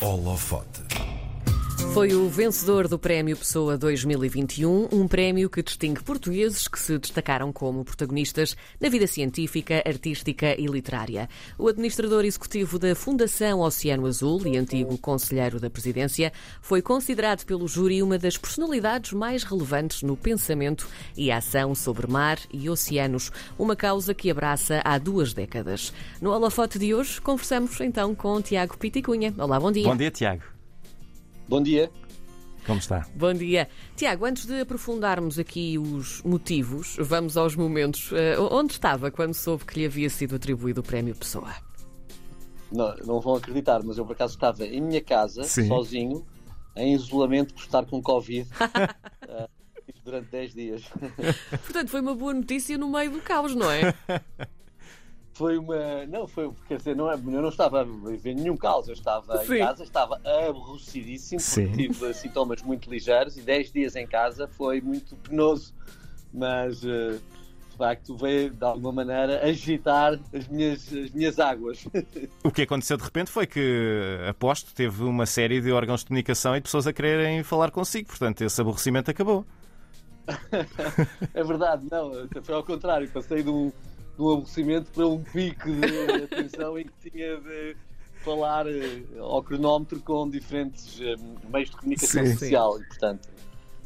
Holofote. Foi o vencedor do Prémio Pessoa 2021, um prémio que distingue portugueses que se destacaram como protagonistas na vida científica, artística e literária. O administrador executivo da Fundação Oceano Azul e antigo conselheiro da presidência foi considerado pelo júri uma das personalidades mais relevantes no pensamento e ação sobre mar e oceanos, uma causa que abraça há duas décadas. No holofote de hoje, conversamos então com Tiago Piticunha. Olá, bom dia. Bom dia, Tiago. Bom dia. Como está? Bom dia. Tiago, antes de aprofundarmos aqui os motivos, vamos aos momentos. Uh, onde estava quando soube que lhe havia sido atribuído o Prémio Pessoa? Não, não vão acreditar, mas eu por acaso estava em minha casa, Sim. sozinho, em isolamento por estar com Covid uh, durante 10 dias. Portanto, foi uma boa notícia no meio do caos, não é? Foi uma. Não, foi. Quer dizer, não é, eu não estava a viver nenhum caos. Eu estava Sim. em casa, estava aborrecidíssimo, Sim. porque tive sintomas muito ligeiros e 10 dias em casa foi muito penoso. Mas, eh, de facto, veio de alguma maneira agitar as minhas, as minhas águas. O que aconteceu de repente foi que, aposto, teve uma série de órgãos de comunicação e de pessoas a quererem falar consigo. Portanto, esse aborrecimento acabou. É verdade, não, foi ao contrário, passei de um, um aborrecimento para um pico de atenção em que tinha de falar eh, ao cronómetro com diferentes eh, meios de comunicação Sim. social e, portanto,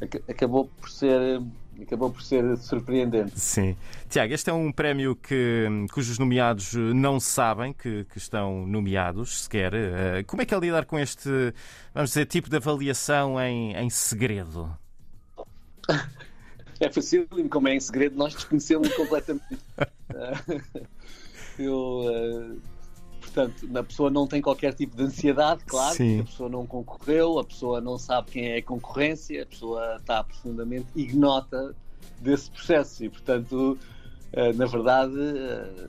ac- acabou por ser, eh, acabou por ser surpreendente. Sim. Tiago, este é um prémio que, cujos nomeados não sabem que, que estão nomeados sequer. Como é que é lidar com este, vamos dizer, tipo de avaliação em, em segredo? É facílimo, como é em segredo, nós desconhecemos completamente. Eu, eh, portanto, a pessoa não tem qualquer tipo de ansiedade, claro, Sim. porque a pessoa não concorreu, a pessoa não sabe quem é a concorrência, a pessoa está profundamente ignota desse processo e, portanto, eh, na verdade, eh,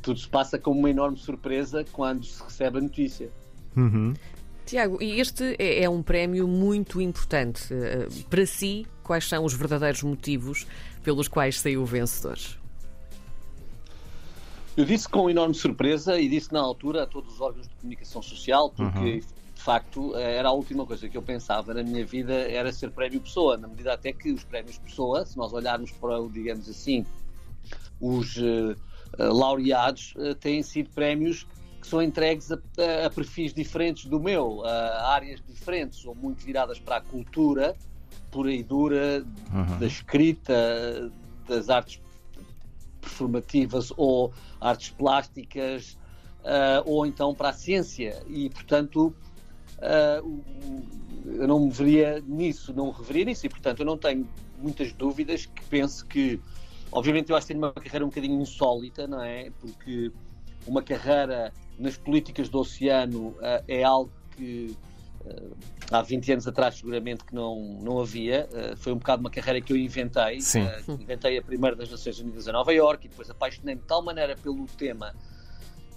tudo se passa como uma enorme surpresa quando se recebe a notícia. Uhum. Tiago, e este é, é um prémio muito importante. Para si, quais são os verdadeiros motivos pelos quais saiu vencedor? Eu disse com enorme surpresa e disse na altura a todos os órgãos de comunicação social, porque de facto era a última coisa que eu pensava na minha vida era ser prémio Pessoa, na medida até que os prémios Pessoa, se nós olharmos para, o, digamos assim, os eh, eh, laureados, eh, têm sido prémios que são entregues a, a- a perfis diferentes do meu, a áreas diferentes, ou muito viradas para a cultura pura e dura, Uhum. da escrita, das artes performativas ou artes plásticas, ah, ou então para a ciência. E, portanto, o- eu não me veria nisso, não me reveria nisso. E, portanto, eu não tenho muitas dúvidas que penso que, obviamente, eu acho que tenho uma carreira um bocadinho insólita, não é? Porque uma carreira nas políticas do oceano ah, é algo que há 20 anos atrás seguramente que não, não havia. Ah, foi um bocado uma carreira que eu inventei. Sim. Ah, inventei a primeira das Nações Unidas a Nova Iorque e depois apaixonei-me de tal maneira pelo tema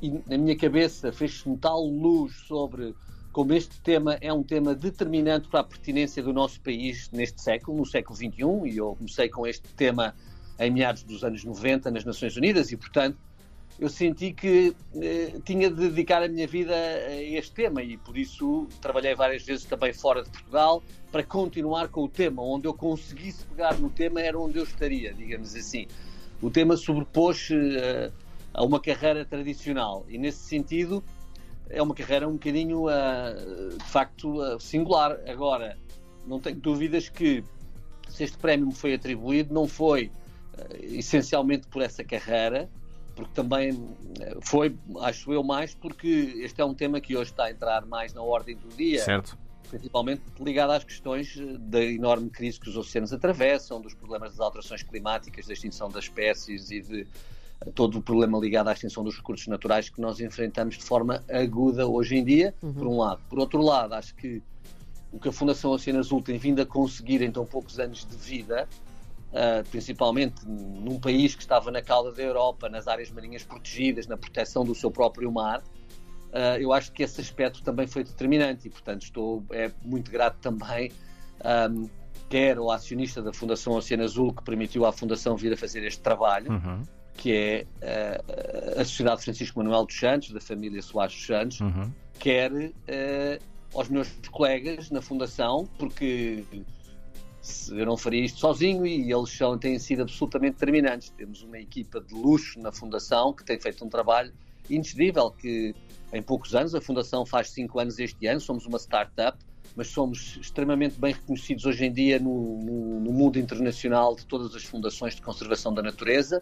e na minha cabeça fez-me tal luz sobre como este tema é um tema determinante para a pertinência do nosso país neste século, no século XXI, e eu comecei com este tema em meados dos anos 90 nas Nações Unidas e, portanto, eu senti que eh, tinha de dedicar a minha vida a este tema e por isso trabalhei várias vezes também fora de Portugal para continuar com o tema. Onde eu conseguisse pegar no tema era onde eu estaria, digamos assim. O tema sobrepôs eh, a uma carreira tradicional e nesse sentido é uma carreira um bocadinho ah, de facto ah, singular. Agora, não tenho dúvidas que se este prémio me foi atribuído não foi ah, essencialmente por essa carreira, porque também eh, foi, acho eu, mais porque este é um tema que hoje está a entrar mais na ordem do dia, Certo? principalmente ligado às questões eh, da enorme crise que os oceanos atravessam, dos problemas das alterações climáticas, da extinção das espécies e de eh, todo o problema ligado à extinção dos recursos naturais que nós enfrentamos de forma aguda hoje em dia, por um lado. Por outro lado, acho que o que a Fundação Oceano Azul tem vindo a conseguir em tão poucos anos de vida, ah, principalmente num país que estava na cauda da Europa, nas áreas marinhas protegidas, na proteção do seu próprio mar, ah, eu acho que esse aspecto também foi determinante e, portanto, estou é muito grato também, ahm, quer ao acionista da Fundação Oceano Azul, que permitiu à Fundação vir a fazer este trabalho, Uhum. que é ah, a Sociedade Francisco Manuel dos Santos, da família Soares dos Santos, Uhum. quer aos meus colegas na Fundação, porque eu não faria isto sozinho e eles são, têm sido absolutamente determinantes. Temos uma equipa de luxo na Fundação que tem feito um trabalho indescritível, que em poucos anos, a Fundação faz cinco anos este ano, somos uma startup, mas somos extremamente bem reconhecidos hoje em dia no, no, no mundo internacional de todas as fundações de conservação da natureza.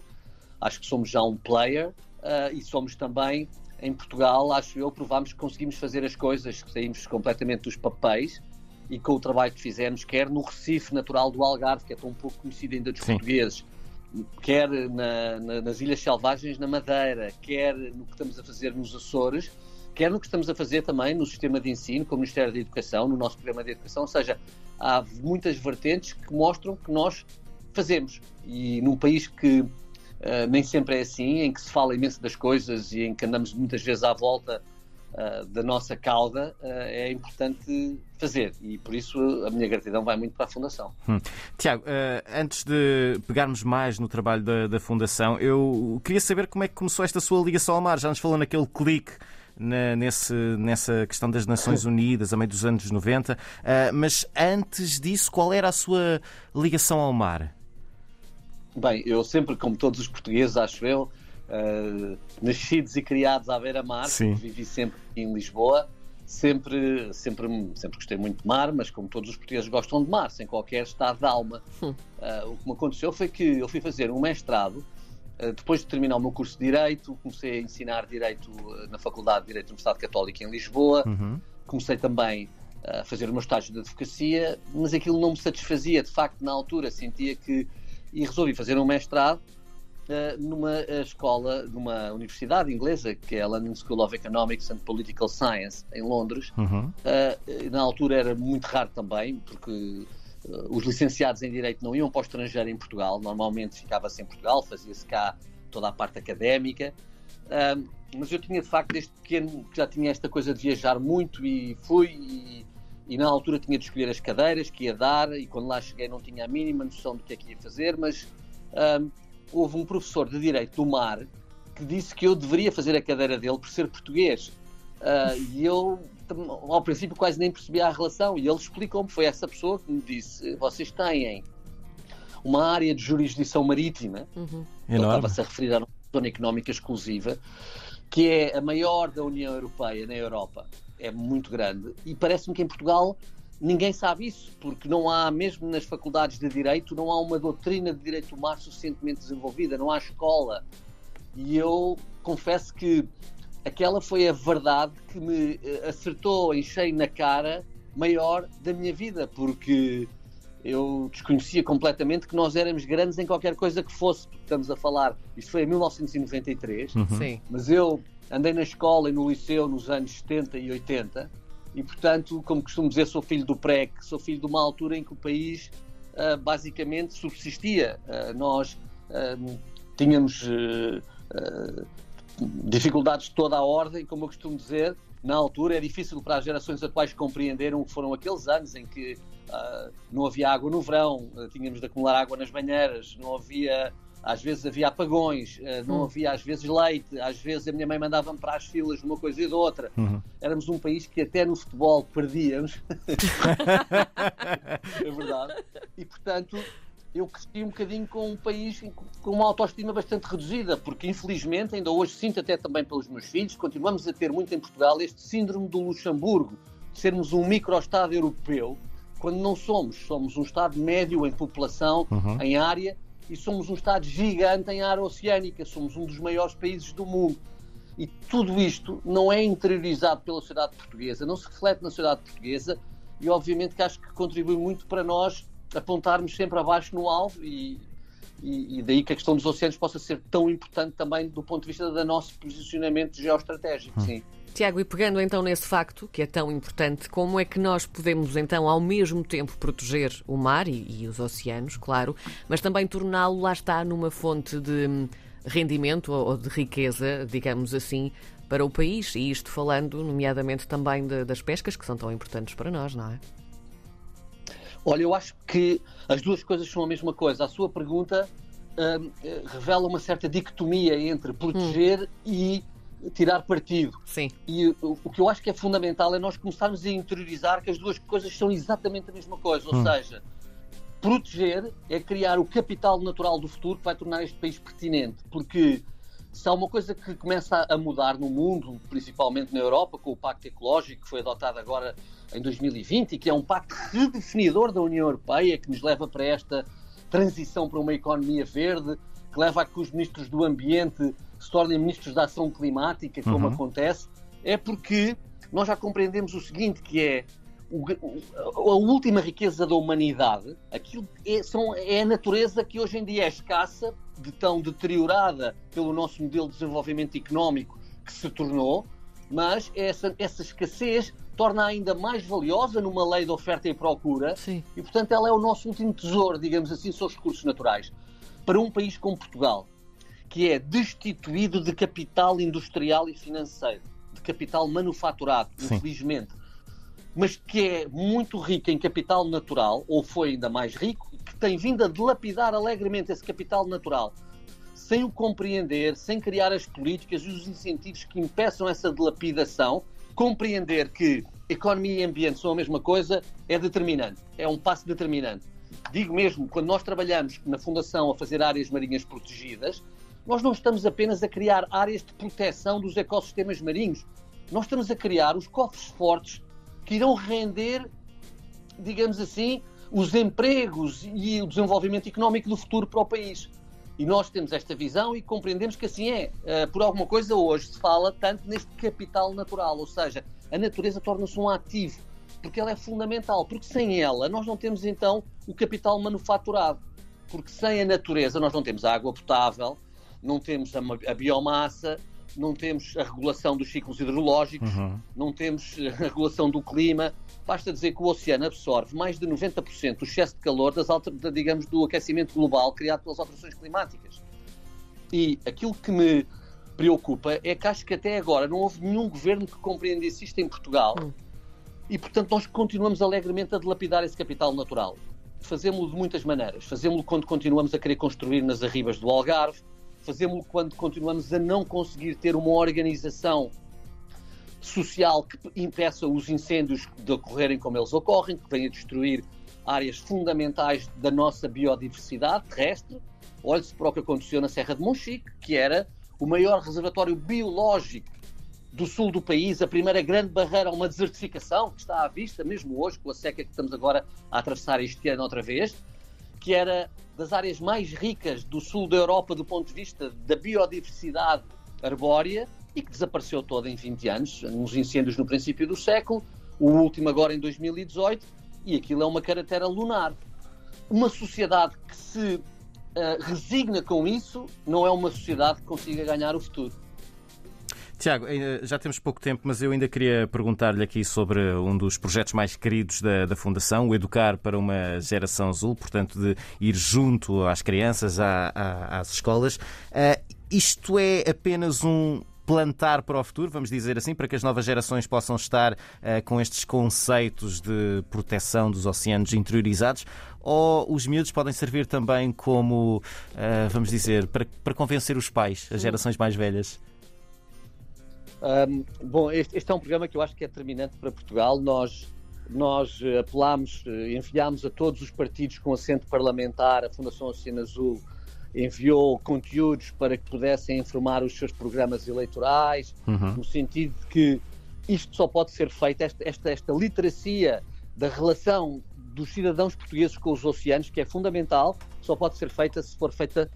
Acho que somos já um player uh, e somos também em Portugal, acho eu, provámos que conseguimos fazer as coisas, que saímos completamente dos papéis e com o trabalho que fizemos, quer no Recife natural do Algarve, que é tão pouco conhecido ainda dos Sim. portugueses, quer na, na, nas Ilhas Selvagens, na Madeira, quer no que estamos a fazer nos Açores, quer no que estamos a fazer também no sistema de ensino, com o Ministério da Educação, no nosso programa de educação, ou seja, há muitas vertentes que mostram que nós fazemos. E num país que uh, nem sempre é assim, em que se fala imenso das coisas e em que andamos muitas vezes à volta uh, da nossa cauda, uh, é importante fazer. E por isso a minha gratidão vai muito para a Fundação. Hum. Tiago, antes de pegarmos mais no trabalho da, da Fundação, eu queria saber como é que começou esta sua ligação ao mar. Já nos falou naquele clique na, nesse, nessa questão das Nações Unidas, a meio dos anos 90. Uh, mas antes disso, qual era a sua ligação ao mar? Bem, eu sempre, como todos os portugueses, acho eu, uh, nascidos e criados à beira-mar, vivi sempre em Lisboa, sempre, sempre, sempre gostei muito de mar, mas como todos os portugueses gostam de mar, sem qualquer estado de alma. Uh, o que me aconteceu foi que eu fui fazer um mestrado eh, depois de terminar o meu curso de Direito, comecei a ensinar Direito na Faculdade de Direito da Universidade Católica em Lisboa. Uhum. Comecei também a fazer o meu estágio de advocacia, mas aquilo não me satisfazia. De facto, na altura, sentia que. E resolvi fazer um mestrado numa escola, numa universidade inglesa, que é a London School of Economics and Political Science, em Londres. Uhum. na altura era muito raro também, porque os licenciados em Direito não iam para o estrangeiro em Portugal, normalmente ficava-se em Portugal, fazia-se cá toda a parte académica. Mas eu tinha de facto desde pequeno que já tinha esta coisa de viajar muito e fui e, e, na altura tinha de escolher as cadeiras que ia dar e quando lá cheguei não tinha a mínima noção do que é que ia fazer, mas um, houve um professor de Direito do Mar que disse que eu deveria fazer a cadeira dele por ser português. Uh, e eu ao princípio quase nem percebia a relação. E ele explicou-me, foi essa pessoa que me disse: vocês têm uma área de jurisdição marítima, uhum. estava-se a referir a uma zona económica exclusiva, que é a maior da União Europeia na Europa. É muito grande. E parece-me que em Portugal ninguém sabe isso, porque não há, mesmo nas faculdades de Direito, não há uma doutrina de Direito do Mar suficientemente desenvolvida, não há escola. E eu confesso que aquela foi a verdade que me eh, acertou em cheio na cara maior da minha vida, porque eu desconhecia completamente que nós éramos grandes em qualquer coisa que fosse, porque estamos a falar, isto foi em 1993, uhum. mas eu andei na escola e no liceu nos anos 70 e 80 e, portanto, como costumo dizer, sou filho do PREC, sou filho de uma altura em que o país uh, basicamente subsistia. Uh, nós uh, tínhamos dificuldades de toda a ordem, como eu costumo dizer, na altura é difícil para as gerações atuais compreenderam o que foram aqueles anos em que não havia água no verão, tínhamos de acumular água nas banheiras, não havia, às vezes havia apagões, uh, não hum. havia às vezes leite, às vezes a minha mãe mandava-me para as filas de uma coisa e de outra. Uhum. Éramos um país que até no futebol perdíamos. é verdade. E portanto eu cresci um bocadinho com um país com uma autoestima bastante reduzida, porque infelizmente, ainda hoje sinto até também pelos meus filhos, continuamos a ter muito em Portugal este síndrome do Luxemburgo, de sermos um micro-estado europeu, quando não somos. Somos um Estado médio em população, uhum. em área, e somos um Estado gigante em área oceânica, somos um dos maiores países do mundo. E tudo isto não é interiorizado pela sociedade portuguesa, não se reflete na sociedade portuguesa, e obviamente que acho que contribui muito para nós apontarmos sempre abaixo no alvo e, e, e, daí que a questão dos oceanos possa ser tão importante também do ponto de vista do nosso posicionamento geoestratégico. Hum. Sim. Tiago, e pegando então nesse facto, que é tão importante, como é que nós podemos então ao mesmo tempo proteger o mar e, e os oceanos, claro, mas também torná-lo, lá está, numa fonte de hum, rendimento ou de riqueza, digamos assim, para o país? E isto falando, nomeadamente, também de, das pescas, que são tão importantes para nós, não é? Olha, eu acho que as duas coisas são a mesma coisa. A sua pergunta uh, revela uma certa dicotomia entre proteger hum. e tirar partido. Sim. E o, o que eu acho que é fundamental é nós começarmos a interiorizar que as duas coisas são exatamente a mesma coisa. Ou Hum. seja, proteger é criar o capital natural do futuro que vai tornar este país pertinente. Porque se há uma coisa que começa a mudar no mundo, principalmente na Europa, com o Pacto Ecológico que foi adotado agora em 2020 e que é um pacto redefinidor da União Europeia que nos leva para esta transição para uma economia verde, que leva a que os ministros do Ambiente se tornem ministros da Ação Climática, como Uhum. acontece, é porque nós já compreendemos o seguinte, que é o- a última riqueza da humanidade, aquilo é, são- é a natureza que hoje em dia é escassa, de tão deteriorada pelo nosso modelo de desenvolvimento económico que se tornou, mas essa, essa escassez torna ainda mais valiosa numa lei de oferta e procura Sim. e, portanto, ela é o nosso último tesouro, digamos assim, são os recursos naturais. Para um país como Portugal, que é destituído de capital industrial e financeiro, de capital manufaturado, Sim. infelizmente, mas que é muito rico em capital natural, ou foi ainda mais rico, que tem vindo a dilapidar alegremente esse capital natural, sem o compreender, sem criar as políticas e os incentivos que impeçam essa dilapidação, compreender que economia e ambiente são a mesma coisa é determinante, é um passo determinante. Digo mesmo, quando nós trabalhamos na Fundação a fazer áreas marinhas protegidas, nós não estamos apenas a criar áreas de proteção dos ecossistemas marinhos, nós estamos a criar os cofres fortes que irão render, digamos assim, os empregos e o desenvolvimento económico do futuro para o país. E nós temos esta visão e compreendemos que assim é. Uh, por alguma coisa hoje se fala tanto neste capital natural, ou seja, a natureza torna-se um ativo, porque ela é fundamental, porque sem ela nós não temos então o capital manufaturado, porque sem a natureza nós não temos a água potável, não temos a biomassa, não temos a regulação dos ciclos hidrológicos, Uhum. não temos a regulação do clima. Basta dizer que o oceano absorve mais de 90% do excesso de calor, das alter, digamos, do aquecimento global criado pelas alterações climáticas. E aquilo que me preocupa é que acho que até agora não houve nenhum governo que compreendesse isto em Portugal Hum. e, portanto, nós continuamos alegremente a dilapidar esse capital natural. Fazemos-lo de muitas maneiras. Fazemos-lo quando continuamos a querer construir nas arribas do Algarve, fazemos-lo quando continuamos a não conseguir ter uma organização social que impeça os incêndios de ocorrerem como eles ocorrem, que venha destruir áreas fundamentais da nossa biodiversidade terrestre. Olhe-se para o que aconteceu na Serra de Monchique, que era o maior reservatório biológico do sul do país, a primeira grande barreira a uma desertificação que está à vista, mesmo hoje, com a seca que estamos agora a atravessar este ano outra vez, que era das áreas mais ricas do sul da Europa do ponto de vista da biodiversidade arbórea e que desapareceu toda em 20 anos, nos incêndios no princípio do século, o último agora em 2018, e aquilo é uma característica lunar. Uma sociedade que se uh, resigna com isso não é uma sociedade que consiga ganhar o futuro. Tiago, já temos pouco tempo, mas eu ainda queria perguntar-lhe aqui sobre um dos projetos mais queridos da, da Fundação, o Educar para uma Geração Azul, portanto, de ir junto às crianças, à, à, às escolas. Uh, isto é apenas um plantar para o futuro, vamos dizer assim, para que as novas gerações possam estar uh, com estes conceitos de proteção dos oceanos interiorizados? Ou os miúdos podem servir também como, uh, vamos dizer, para, para convencer os pais, as gerações mais velhas? Um, bom, este, este, é um programa que eu acho que é determinante para Portugal. Nós, nós apelámos, enviámos a todos os partidos com assento parlamentar, a Fundação Oceano Azul enviou conteúdos para que pudessem informar os seus programas eleitorais, uhum. no sentido de que isto só pode ser feito, esta, esta, esta literacia da relação dos cidadãos portugueses com os oceanos, que é fundamental, só pode ser feita se for feita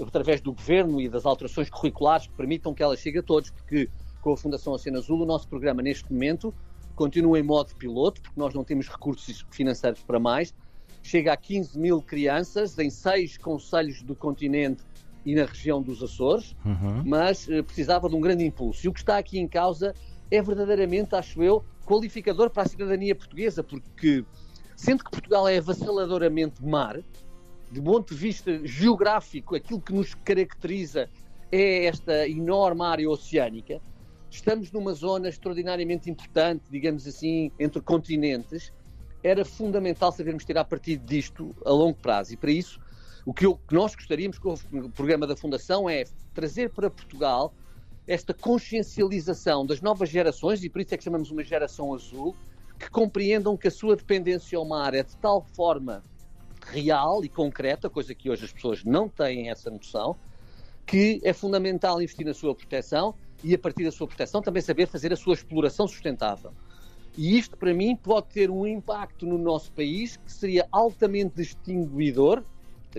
através do governo e das alterações curriculares que permitam que ela chegue a todos, porque com a Fundação Oceano Azul o nosso programa neste momento continua em modo piloto, porque nós não temos recursos financeiros para mais, chega a 15 mil crianças em seis conselhos do continente e na região dos Açores, uhum. mas uh, precisava de um grande impulso. E o que está aqui em causa é verdadeiramente, acho eu, qualificador para a cidadania portuguesa, porque sendo que Portugal é avassaladoramente mar, de ponto de vista geográfico, aquilo que nos caracteriza é esta enorme área oceânica. Estamos numa zona extraordinariamente importante, digamos assim, entre continentes. Era fundamental sabermos tirar partido disto a longo prazo. E para isso, o que, eu, que nós gostaríamos com o programa da Fundação é trazer para Portugal esta consciencialização das novas gerações, e por isso é que chamamos uma geração azul, que compreendam que a sua dependência ao mar é de tal forma real e concreta, coisa que hoje as pessoas não têm essa noção, que é fundamental investir na sua proteção e, a partir da sua proteção, também saber fazer a sua exploração sustentável. E isto, para mim, pode ter um impacto no nosso país que seria altamente distinguidor,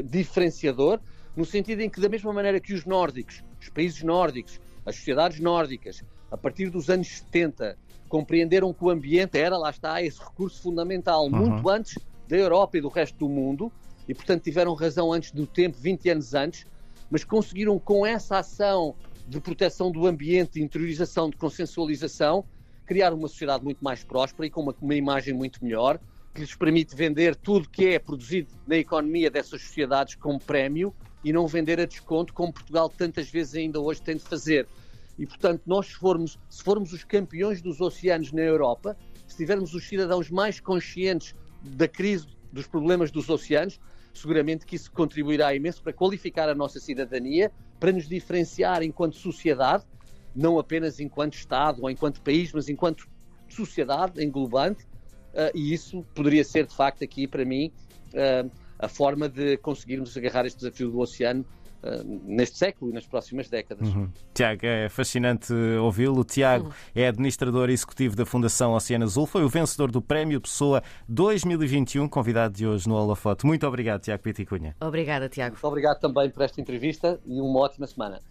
diferenciador, no sentido em que, da mesma maneira que os nórdicos, os países nórdicos, as sociedades nórdicas, a partir dos anos 70, compreenderam que o ambiente era, lá está, esse recurso fundamental, uhum. muito antes da Europa e do resto do mundo, e portanto tiveram razão antes do tempo, 20 anos antes, mas conseguiram com essa ação de proteção do ambiente, de interiorização, de consensualização, criar uma sociedade muito mais próspera e com uma, uma imagem muito melhor, que lhes permite vender tudo que é produzido na economia dessas sociedades como prémio e não vender a desconto, como Portugal tantas vezes ainda hoje tem de fazer. E, portanto, nós se formos, se formos os campeões dos oceanos na Europa, se tivermos os cidadãos mais conscientes da crise, dos problemas dos oceanos, seguramente que isso contribuirá imenso para qualificar a nossa cidadania, para nos diferenciar enquanto sociedade, não apenas enquanto Estado ou enquanto país, mas enquanto sociedade englobante, uh, e isso poderia ser, de facto, aqui para mim, uh, a forma de conseguirmos agarrar este desafio do oceano neste século e nas próximas décadas. Uhum. Tiago, é fascinante ouvi-lo. Tiago uhum. é administrador executivo da Fundação Oceano Azul, foi o vencedor do Prémio Pessoa 2021, convidado de hoje no Holofoto. Muito obrigado, Tiago Piticunha. Obrigada, Tiago. Muito obrigado também por esta entrevista e uma ótima semana.